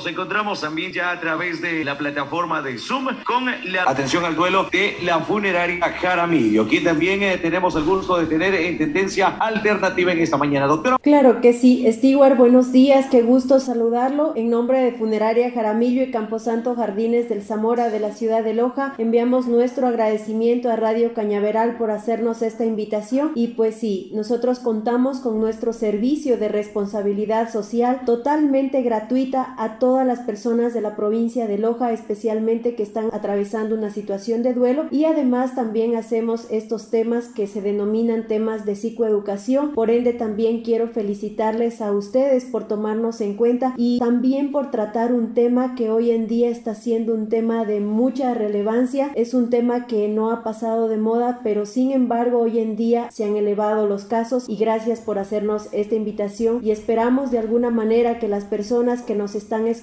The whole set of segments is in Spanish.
Nos encontramos también ya a través de la plataforma de Zoom con la atención al duelo de la funeraria Jaramillo. Aquí también eh, tenemos el gusto de tener en tendencia alternativa en esta mañana, doctora. Claro que sí, Stewart, buenos días, qué gusto saludarlo. En nombre de Funeraria Jaramillo y Camposanto Jardines del Zamora de la ciudad de Loja, enviamos nuestro agradecimiento a Radio Cañaveral por hacernos esta invitación y pues sí, nosotros contamos con nuestro servicio de responsabilidad social totalmente gratuita a todos todas las personas de la provincia de Loja, especialmente que están atravesando una situación de duelo y además también hacemos estos temas que se denominan temas de psicoeducación. Por ende también quiero felicitarles a ustedes por tomarnos en cuenta y también por tratar un tema que hoy en día está siendo un tema de mucha relevancia. Es un tema que no ha pasado de moda, pero sin embargo hoy en día se han elevado los casos y gracias por hacernos esta invitación y esperamos de alguna manera que las personas que nos están escuchando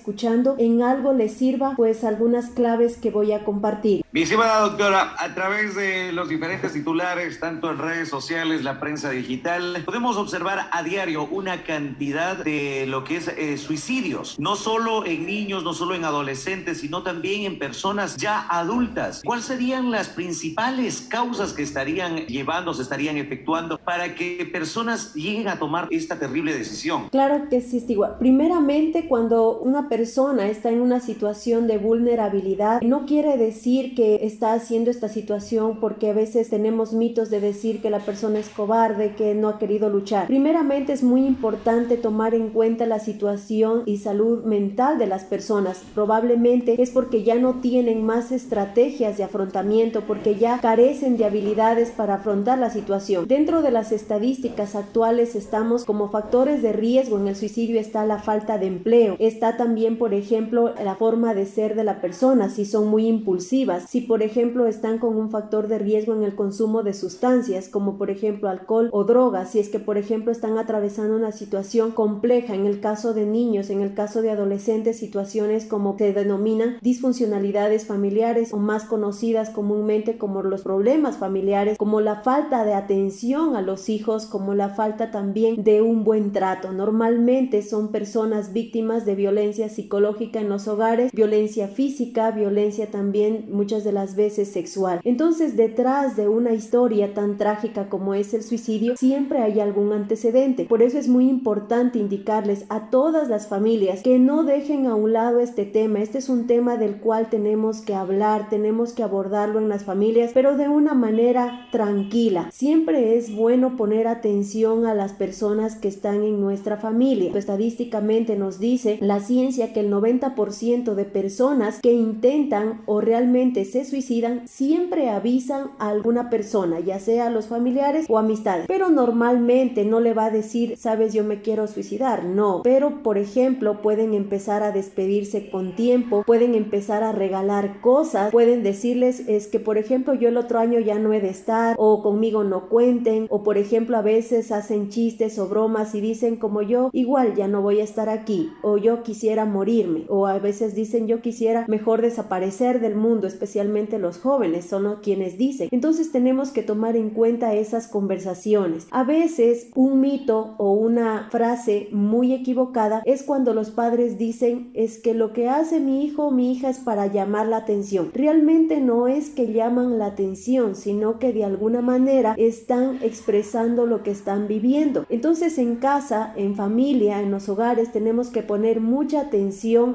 en algo les sirva pues algunas claves que voy a compartir. Mi estimada doctora, a través de los diferentes titulares, tanto en redes sociales, la prensa digital, podemos observar a diario una cantidad de lo que es eh, suicidios, no solo en niños, no solo en adolescentes, sino también en personas ya adultas. ¿Cuáles serían las principales causas que estarían llevando, se estarían efectuando para que personas lleguen a tomar esta terrible decisión? Claro que sí, igual. Primeramente, cuando una persona está en una situación de vulnerabilidad, no quiere decir que está haciendo esta situación porque a veces tenemos mitos de decir que la persona es cobarde, que no ha querido luchar. Primeramente es muy importante tomar en cuenta la situación y salud mental de las personas. Probablemente es porque ya no tienen más estrategias de afrontamiento, porque ya carecen de habilidades para afrontar la situación. Dentro de las estadísticas actuales estamos como factores de riesgo en el suicidio está la falta de empleo, está también también, por ejemplo, la forma de ser de la persona, si son muy impulsivas, si por ejemplo están con un factor de riesgo en el consumo de sustancias, como por ejemplo alcohol o drogas, si es que por ejemplo están atravesando una situación compleja, en el caso de niños, en el caso de adolescentes, situaciones como se denominan disfuncionalidades familiares o más conocidas comúnmente como los problemas familiares, como la falta de atención a los hijos, como la falta también de un buen trato. Normalmente son personas víctimas de violencia psicológica en los hogares, violencia física, violencia también muchas de las veces sexual. Entonces, detrás de una historia tan trágica como es el suicidio, siempre hay algún antecedente. Por eso es muy importante indicarles a todas las familias que no dejen a un lado este tema. Este es un tema del cual tenemos que hablar, tenemos que abordarlo en las familias, pero de una manera tranquila. Siempre es bueno poner atención a las personas que están en nuestra familia. Estadísticamente nos dice la ciencia que el 90% de personas que intentan o realmente se suicidan siempre avisan a alguna persona, ya sea a los familiares o amistades. Pero normalmente no le va a decir, sabes, yo me quiero suicidar. No. Pero, por ejemplo, pueden empezar a despedirse con tiempo, pueden empezar a regalar cosas, pueden decirles, es que, por ejemplo, yo el otro año ya no he de estar, o conmigo no cuenten, o por ejemplo, a veces hacen chistes o bromas y dicen como yo, igual ya no voy a estar aquí, o yo quisiera morirme o a veces dicen yo quisiera mejor desaparecer del mundo, especialmente los jóvenes son los quienes dicen. Entonces tenemos que tomar en cuenta esas conversaciones. A veces un mito o una frase muy equivocada es cuando los padres dicen es que lo que hace mi hijo o mi hija es para llamar la atención. Realmente no es que llaman la atención, sino que de alguna manera están expresando lo que están viviendo. Entonces en casa, en familia, en los hogares tenemos que poner mucha atención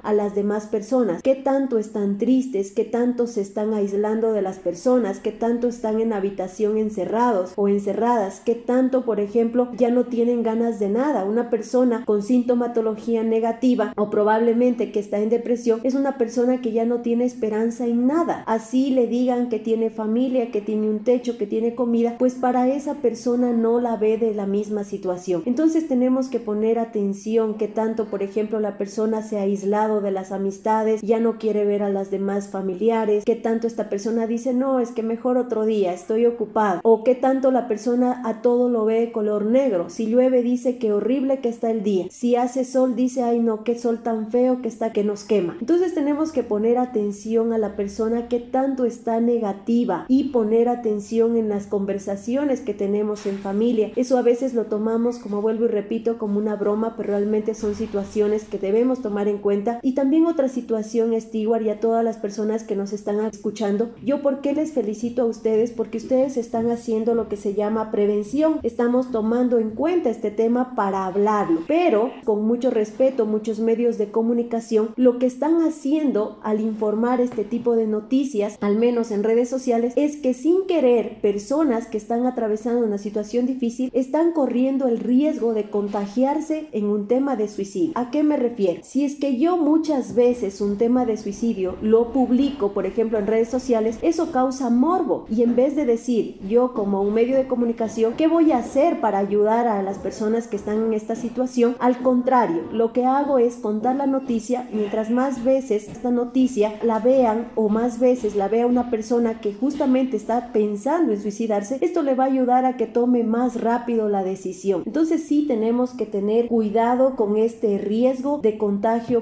a las demás personas, qué tanto están tristes, qué tanto se están aislando de las personas, qué tanto están en habitación encerrados o encerradas, qué tanto, por ejemplo, ya no tienen ganas de nada. Una persona con sintomatología negativa o probablemente que está en depresión es una persona que ya no tiene esperanza en nada. Así le digan que tiene familia, que tiene un techo, que tiene comida, pues para esa persona no la ve de la misma situación. Entonces tenemos que poner atención que tanto, por ejemplo, la persona se ha aislado de las amistades, ya no quiere ver a las demás familiares, que tanto esta persona dice, no, es que mejor otro día, estoy ocupado, o que tanto la persona a todo lo ve color negro, si llueve dice que horrible que está el día, si hace sol dice, ay no, qué sol tan feo que está que nos quema. Entonces tenemos que poner atención a la persona que tanto está negativa y poner atención en las conversaciones que tenemos en familia. Eso a veces lo tomamos, como vuelvo y repito, como una broma, pero realmente son situaciones que debemos tomar tomar en cuenta. Y también otra situación, Stewart, y a todas las personas que nos están escuchando, yo por qué les felicito a ustedes, porque ustedes están haciendo lo que se llama prevención, estamos tomando en cuenta este tema para hablarlo, pero con mucho respeto, muchos medios de comunicación lo que están haciendo al informar este tipo de noticias, al menos en redes sociales, es que sin querer personas que están atravesando una situación difícil están corriendo el riesgo de contagiarse en un tema de suicidio. ¿A qué me refiero? Es que yo muchas veces un tema de suicidio lo publico, por ejemplo, en redes sociales, eso causa morbo y en vez de decir yo como un medio de comunicación, ¿qué voy a hacer para ayudar a las personas que están en esta situación? Al contrario, lo que hago es contar la noticia, mientras más veces esta noticia la vean o más veces la vea una persona que justamente está pensando en suicidarse, esto le va a ayudar a que tome más rápido la decisión. Entonces sí tenemos que tener cuidado con este riesgo de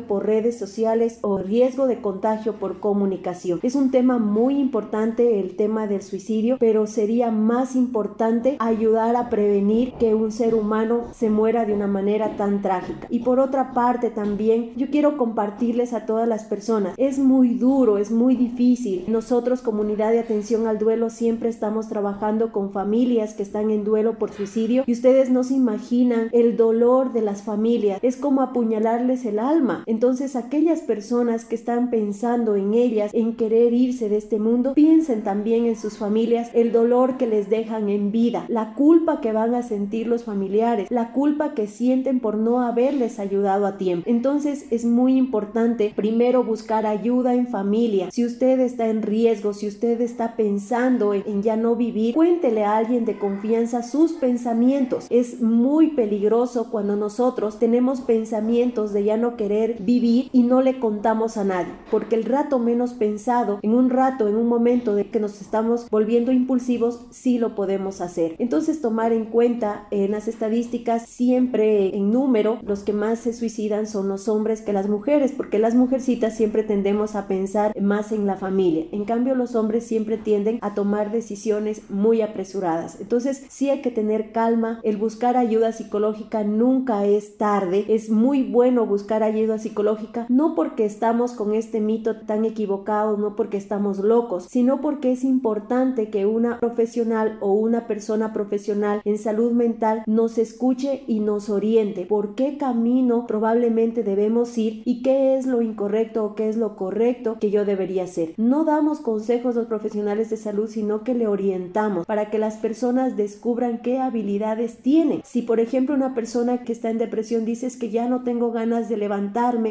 por redes sociales o riesgo de contagio por comunicación. Es un tema muy importante el tema del suicidio, pero sería más importante ayudar a prevenir que un ser humano se muera de una manera tan trágica. Y por otra parte también yo quiero compartirles a todas las personas, es muy duro, es muy difícil. Nosotros comunidad de atención al duelo siempre estamos trabajando con familias que están en duelo por suicidio y ustedes no se imaginan el dolor de las familias, es como apuñalarles el alma. Entonces aquellas personas que están pensando en ellas, en querer irse de este mundo, piensen también en sus familias, el dolor que les dejan en vida, la culpa que van a sentir los familiares, la culpa que sienten por no haberles ayudado a tiempo. Entonces es muy importante primero buscar ayuda en familia. Si usted está en riesgo, si usted está pensando en, ya no vivir, cuéntele a alguien de confianza sus pensamientos. Es muy peligroso cuando nosotros tenemos pensamientos de ya no querer vivir y no le contamos a nadie, porque el rato menos pensado, en un rato, en un momento de que nos estamos volviendo impulsivos, sí lo podemos hacer. Entonces tomar en cuenta en las estadísticas siempre en número, los que más se suicidan son los hombres que las mujeres, porque las mujercitas siempre tendemos a pensar más en la familia. En cambio, los hombres siempre tienden a tomar decisiones muy apresuradas. Entonces, sí hay que tener calma. El buscar ayuda psicológica nunca es tarde. Es muy bueno buscar ayuda psicológica, no porque estamos con este mito tan equivocado, no porque estamos locos, sino porque es importante que una profesional o una persona profesional en salud mental nos escuche y nos oriente por qué camino probablemente debemos ir y qué es lo incorrecto o qué es lo correcto que yo debería hacer. No damos consejos a los profesionales de salud, sino que le orientamos para que las personas descubran qué habilidades tienen. Si por ejemplo una persona que está en depresión dice que ya no tengo ganas de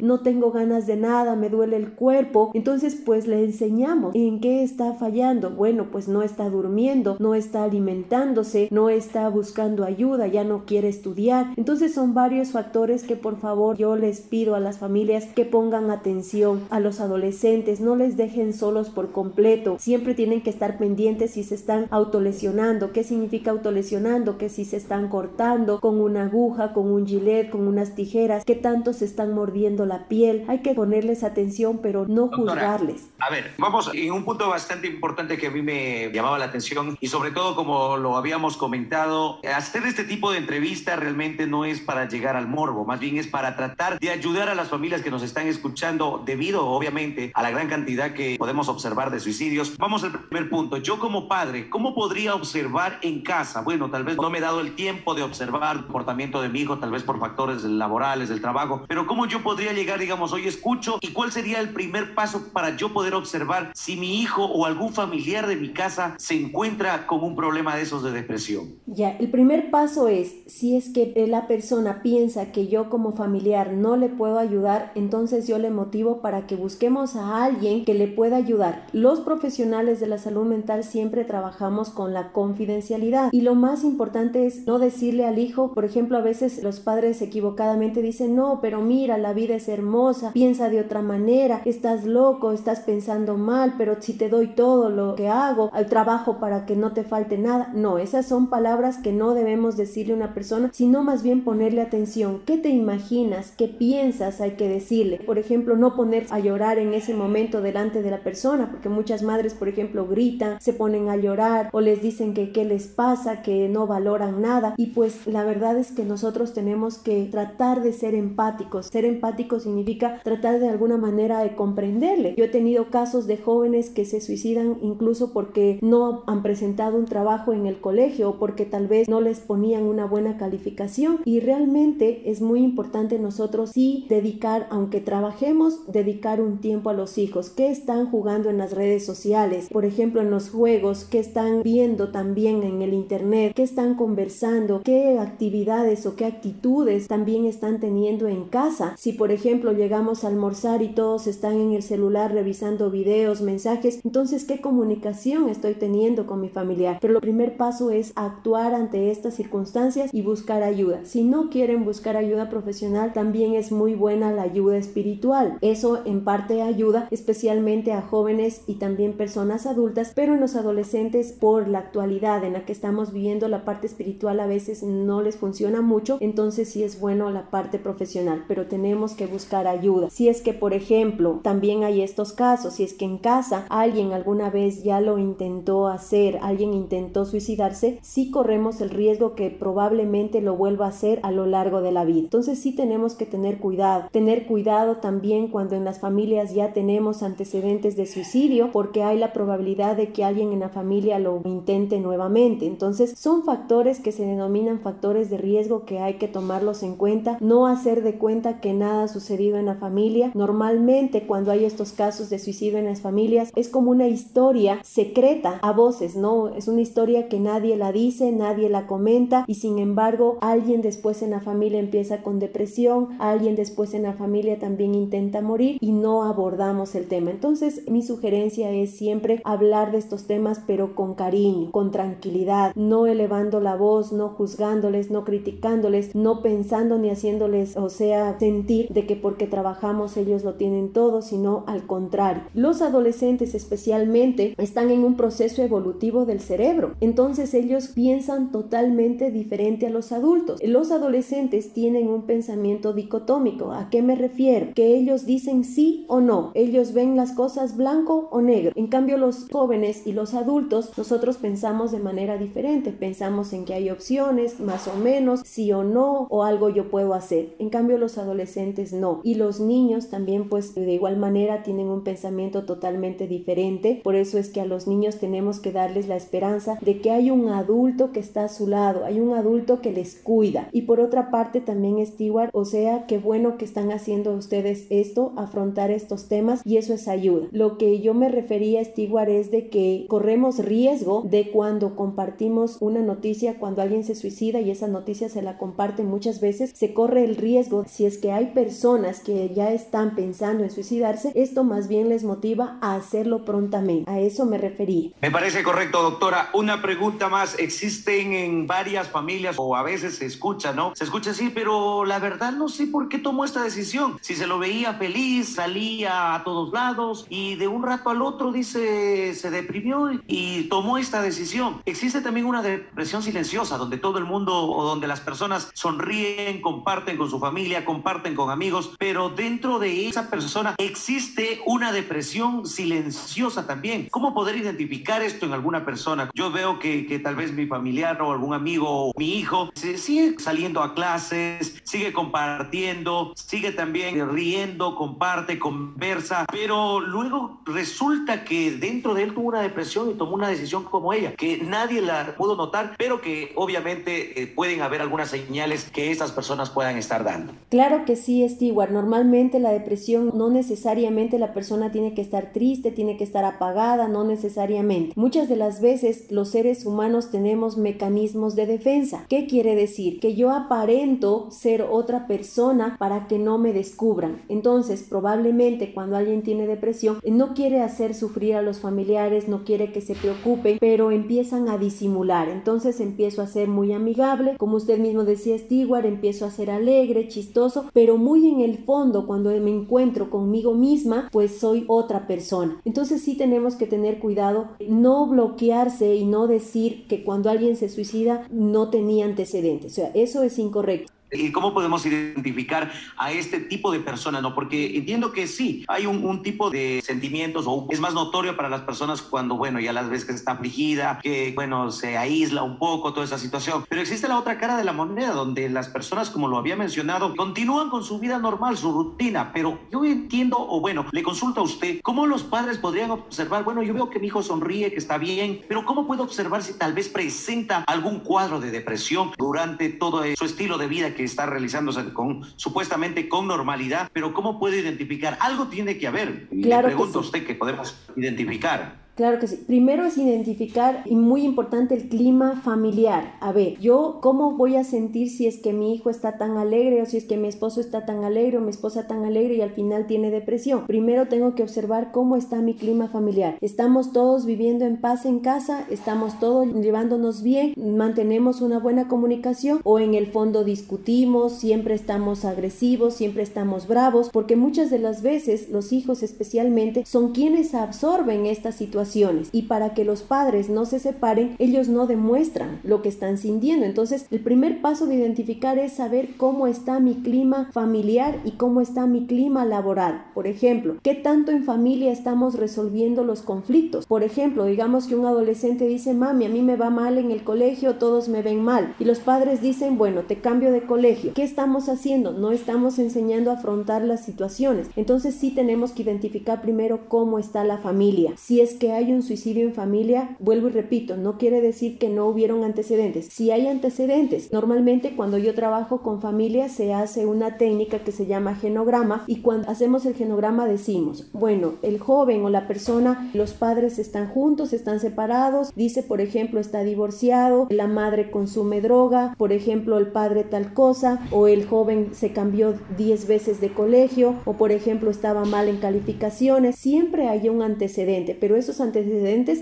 no tengo ganas de nada, me duele el cuerpo, entonces pues le enseñamos en qué está fallando. Bueno, pues no está durmiendo, no está alimentándose, no está buscando ayuda, ya no quiere estudiar. Entonces son varios factores que por favor yo les pido a las familias que pongan atención a los adolescentes, no les dejen solos por completo. Siempre tienen que estar pendientes si se están autolesionando. ¿Qué significa autolesionando? Que si se están cortando con una aguja, con un gilet, con unas tijeras, que tanto se están mordiendo la piel. Hay que ponerles atención, pero no juzgarles. A ver, vamos en un punto bastante importante que a mí me llamaba la atención y sobre todo como lo habíamos comentado, hacer este tipo de entrevista realmente no es para llegar al morbo, más bien es para tratar de ayudar a las familias que nos están escuchando debido obviamente a la gran cantidad que podemos observar de suicidios. Vamos al primer punto. Yo como padre, ¿cómo podría observar en casa? Bueno, tal vez no me he dado el tiempo de observar el comportamiento de mi hijo, tal vez por factores laborales, del trabajo, pero ¿cómo yo podría llegar, digamos, hoy escucho y cuál sería el primer paso para yo poder observar si mi hijo o algún familiar de mi casa se encuentra con un problema de esos de depresión? Ya, el primer paso es, si es que la persona piensa que yo como familiar no le puedo ayudar, entonces yo le motivo para que busquemos a alguien que le pueda ayudar. Los profesionales de la salud mental siempre trabajamos con la confidencialidad y lo más importante es no decirle al hijo, por ejemplo, a veces los padres equivocadamente dicen, no, pero la vida es hermosa, piensa de otra manera, estás loco, estás pensando mal, pero si te doy todo lo que hago, al trabajo para que no te falte nada. No, esas son palabras que no debemos decirle a una persona, sino más bien ponerle atención. ¿Qué te imaginas? ¿Qué piensas? Hay que decirle. Por ejemplo, no poner a llorar en ese momento delante de la persona, porque muchas madres, por ejemplo, gritan, se ponen a llorar o les dicen que qué les pasa, que no valoran nada. Y pues la verdad es que nosotros tenemos que tratar de ser empáticos. Ser empático significa tratar de alguna manera de comprenderle. Yo he tenido casos de jóvenes que se suicidan incluso porque no han presentado un trabajo en el colegio o porque tal vez no les ponían una buena calificación y realmente es muy importante nosotros sí dedicar, aunque trabajemos, dedicar un tiempo a los hijos. ¿Qué están jugando en las redes sociales? Por ejemplo, en los juegos, ¿qué están viendo también en el internet? ¿Qué están conversando? ¿Qué actividades o qué actitudes también están teniendo en casa? Si por ejemplo llegamos a almorzar y todos están en el celular revisando videos, mensajes, entonces ¿qué comunicación estoy teniendo con mi familiar? Pero el primer paso es actuar ante estas circunstancias y buscar ayuda. Si no quieren buscar ayuda profesional, también es muy buena la ayuda espiritual. Eso en parte ayuda especialmente a jóvenes y también personas adultas, pero en los adolescentes por la actualidad en la que estamos viviendo la parte espiritual a veces no les funciona mucho, entonces sí es bueno la parte profesional, pero tenemos que buscar ayuda. Si es que, por ejemplo, también hay estos casos, si es que en casa alguien alguna vez ya lo intentó hacer, alguien intentó suicidarse, sí corremos el riesgo que probablemente lo vuelva a hacer a lo largo de la vida. Entonces sí tenemos que tener cuidado, tener cuidado también cuando en las familias ya tenemos antecedentes de suicidio, porque hay la probabilidad de que alguien en la familia lo intente nuevamente. Entonces son factores que se denominan factores de riesgo que hay que tomarlos en cuenta, no hacer de cuenta que nada ha sucedido en la familia. Normalmente cuando hay estos casos de suicidio en las familias es como una historia secreta a voces, ¿no? Es una historia que nadie la dice, nadie la comenta y sin embargo alguien después en la familia empieza con depresión, alguien después en la familia también intenta morir y no abordamos el tema. Entonces mi sugerencia es siempre hablar de estos temas pero con cariño, con tranquilidad, no elevando la voz, no juzgándoles, no criticándoles, no pensando ni haciéndoles, o sea, sentir de que porque trabajamos ellos lo tienen todo, sino al contrario. Los adolescentes especialmente están en un proceso evolutivo del cerebro, entonces ellos piensan totalmente diferente a los adultos. Los adolescentes tienen un pensamiento dicotómico. ¿A qué me refiero? Que ellos dicen sí o no. Ellos ven las cosas blanco o negro. En cambio, los jóvenes y los adultos, nosotros pensamos de manera diferente. Pensamos en que hay opciones, más o menos, sí o no, o algo yo puedo hacer. En cambio, los adolescentes no. Y los niños también, pues, de igual manera tienen un pensamiento totalmente diferente. Por eso es que a los niños tenemos que darles la esperanza de que hay un adulto que está a su lado, hay un adulto que les cuida. Y por otra parte, también Stewart, o sea, qué bueno que están haciendo ustedes esto, afrontar estos temas y eso es ayuda. Lo que yo me refería, Stewart, es de que corremos riesgo de cuando compartimos una noticia, cuando alguien se suicida y esa noticia se la comparten muchas veces, se corre el riesgo, si es que hay personas que ya están pensando en suicidarse, esto más bien les motiva a hacerlo prontamente. A eso me refería. Me parece correcto, doctora. Una pregunta más. Existen en varias familias o a veces se escucha, ¿no? Se escucha así, pero la verdad no sé por qué tomó esta decisión. Si se lo veía feliz, salía a todos lados y de un rato al otro dice se deprimió y tomó esta decisión. Existe también una depresión silenciosa donde todo el mundo o donde las personas sonríen, comparten con su familia, comparten con amigos, pero dentro de esa persona existe una depresión silenciosa también. ¿Cómo poder identificar esto en alguna persona? Yo veo que, que tal vez mi familiar o algún amigo o mi hijo se sigue saliendo a clases, sigue compartiendo, sigue también riendo, comparte, conversa, pero luego resulta que dentro de él tuvo una depresión y tomó una decisión como ella, que nadie la pudo notar, pero que obviamente eh, pueden haber algunas señales que estas personas puedan estar dando. Claro que sí, Stewart. Normalmente la depresión no necesariamente la persona tiene que estar triste, tiene que estar apagada, no necesariamente. Muchas de las veces los seres humanos tenemos mecanismos de defensa. ¿Qué quiere decir? Que yo aparento ser otra persona para que no me descubran. Entonces, probablemente cuando alguien tiene depresión, no quiere hacer sufrir a los familiares, no quiere que se preocupen, pero empiezan a disimular. Entonces empiezo a ser muy amigable, como usted mismo decía, Stewart, empiezo a ser alegre, chistoso, pero muy en el fondo, cuando me encuentro conmigo misma, pues soy otra persona. Entonces sí tenemos que tener cuidado, no bloquearse y no decir que cuando alguien se suicida no tenía antecedentes. O sea, eso es incorrecto. ¿Y cómo podemos identificar a este tipo de persona? ¿no? Porque entiendo que sí, hay un, tipo de sentimientos o es más notorio para las personas cuando, bueno, ya las ves que está afligida, que, bueno, se aísla un poco toda esa situación. Pero existe la otra cara de la moneda donde las personas, como lo había mencionado, continúan con su vida normal, su rutina. Pero yo entiendo, o bueno, le consulto a usted, ¿cómo los padres podrían observar? Bueno, yo veo que mi hijo sonríe, que está bien, pero ¿cómo puedo observar si tal vez presenta algún cuadro de depresión durante todo su estilo de vida que está realizándose con supuestamente con normalidad, pero ¿cómo puede identificar? Algo tiene que haber. Claro Le pregunto a usted que podemos identificar. Claro que sí. Primero es identificar, y muy importante, el clima familiar. A ver, yo cómo voy a sentir si es que mi hijo está tan alegre o si es que mi esposo está tan alegre o mi esposa tan alegre y al final tiene depresión. Primero tengo que observar cómo está mi clima familiar. Estamos todos viviendo en paz en casa, estamos todos llevándonos bien, mantenemos una buena comunicación o en el fondo discutimos, siempre estamos agresivos, siempre estamos bravos, porque muchas de las veces los hijos especialmente son quienes absorben esta situación y para que los padres no se separen, ellos no demuestran lo que están sintiendo. Entonces, el primer paso de identificar es saber cómo está mi clima familiar y cómo está mi clima laboral. Por ejemplo, ¿qué tanto en familia estamos resolviendo los conflictos? Por ejemplo, digamos que un adolescente dice, mami, a mí me va mal en el colegio, todos me ven mal. Y los padres dicen, bueno, te cambio de colegio. ¿Qué estamos haciendo? No estamos enseñando a afrontar las situaciones. Entonces sí tenemos que identificar primero cómo está la familia. Si es que hay un suicidio en familia, vuelvo y repito, no quiere decir que no hubieron antecedentes. Si hay antecedentes, normalmente cuando yo trabajo con familia se hace una técnica que se llama genograma y cuando hacemos el genograma decimos, bueno, el joven o la persona, los padres están juntos, están separados, dice por ejemplo está divorciado, la madre consume droga, por ejemplo el padre tal cosa, o el joven se cambió 10 veces de colegio, o por ejemplo estaba mal en calificaciones, siempre hay un antecedente, pero esos antecedentes,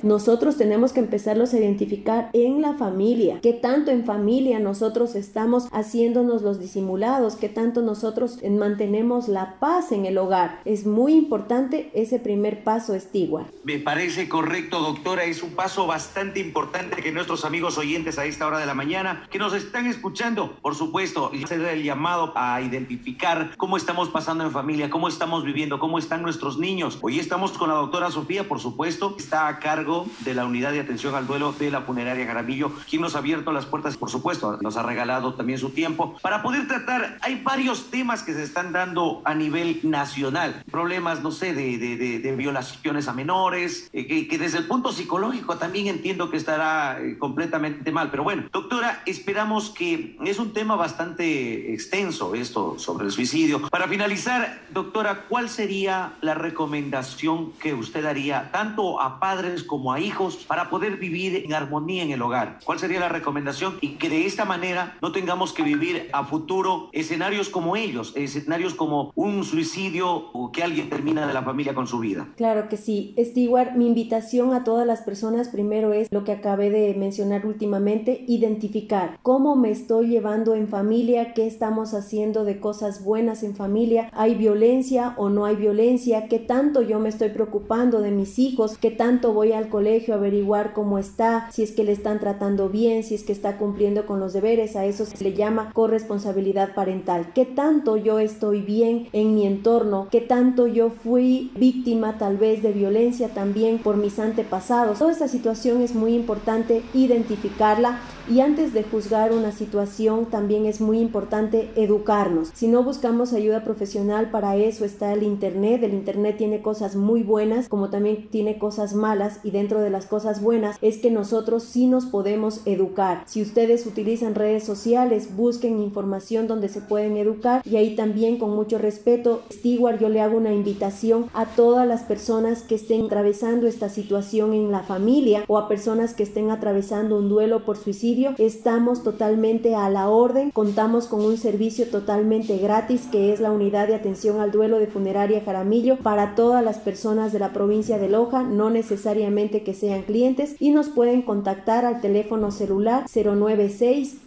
nosotros tenemos que empezarlos a identificar en la familia. ¿Qué tanto en familia nosotros estamos haciéndonos los disimulados? ¿Qué tanto nosotros mantenemos la paz en el hogar? Es muy importante ese primer paso, Stewart. Me parece correcto, doctora. Es un paso bastante importante que nuestros amigos oyentes a esta hora de la mañana, que nos están escuchando, por supuesto, hacer el llamado a identificar cómo estamos pasando en familia, cómo estamos viviendo, cómo están nuestros niños. Hoy estamos con la doctora Sofía, por supuesto, está a cargo de la unidad de atención al duelo de la funeraria Jaramillo, quien nos ha abierto las puertas, por supuesto, nos ha regalado también su tiempo para poder tratar. Hay varios temas que se están dando a nivel nacional, problemas, no sé, de, violaciones a menores, eh, que, desde el punto psicológico también entiendo que estará eh, completamente mal. Pero bueno, doctora, esperamos que es un tema bastante extenso esto sobre el suicidio. Para finalizar, doctora, ¿cuál sería la recomendación que usted daría tanto a padres como a hijos para poder vivir en armonía en el hogar. ¿Cuál sería la recomendación? Y que de esta manera no tengamos que vivir a futuro escenarios como ellos, escenarios como un suicidio o que alguien termina de la familia con su vida. Claro que sí. Stewart, mi invitación a todas las personas primero es lo que acabé de mencionar últimamente, identificar cómo me estoy llevando en familia, qué estamos haciendo de cosas buenas en familia, hay violencia o no hay violencia, qué tanto yo me estoy preocupando de mis hijos, qué tanto voy al colegio a averiguar cómo está, si es que le están tratando bien, si es que está cumpliendo con los deberes, a eso se le llama corresponsabilidad parental. ¿Qué tanto yo estoy bien en mi entorno? ¿Qué tanto yo fui víctima tal vez de violencia también por mis antepasados? Toda esta situación es muy importante identificarla y antes de juzgar una situación también es muy importante educarnos. Si no buscamos ayuda profesional, para eso está el Internet. El Internet tiene cosas muy buenas como también tiene cosas malas y dentro de las cosas buenas es que nosotros sí nos podemos educar. Si ustedes utilizan redes sociales, busquen información donde se pueden educar y ahí también con mucho respeto, Stewart, yo le hago una invitación a todas las personas que estén atravesando esta situación en la familia o a personas que estén atravesando un duelo por suicidio estamos totalmente a la orden. Contamos con un servicio totalmente gratis que es la unidad de atención al duelo de funeraria Jaramillo para todas las personas de la provincia de Loja. No necesariamente que sean clientes y nos pueden contactar al teléfono celular 096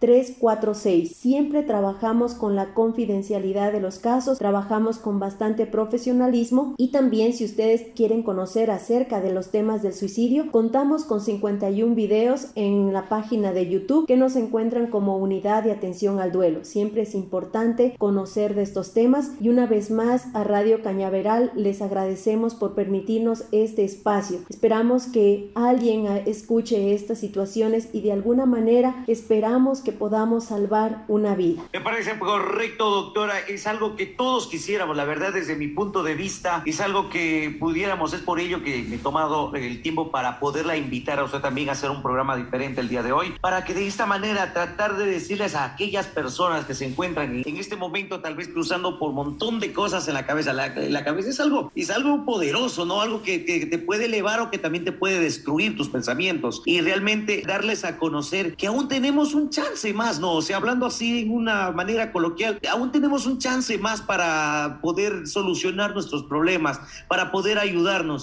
346. Siempre trabajamos con la confidencialidad de los casos, trabajamos con bastante profesionalismo y también si ustedes quieren conocer acerca de los temas del suicidio, contamos con 51 videos en la página de YouTube que nos encuentran como unidad de atención al duelo. Siempre es importante conocer de estos temas y una vez más a Radio Cañaveral les agradecemos por permitirnos este espacio. Esperamos que alguien escuche estas situaciones y de alguna manera esperamos que podamos salvar una vida. Me parece correcto, doctora. Es algo que todos quisiéramos, la verdad, desde mi punto de vista, es algo que pudiéramos. Es por ello que me he tomado el tiempo para poderla invitar a usted también a hacer un programa diferente el día de hoy, para que de esta manera tratar de decirles a aquellas personas que se encuentran en este momento tal vez cruzando por un montón de cosas en la cabeza. La, cabeza es algo, es algo poderoso, ¿no? Algo que, que te puede elevar o que también te puede destruir tus pensamientos y realmente darles a conocer que aún tenemos un chance más, ¿no? O sea, hablando así en una manera coloquial, aún tenemos un chance más para poder solucionar nuestros problemas, para poder ayudarnos.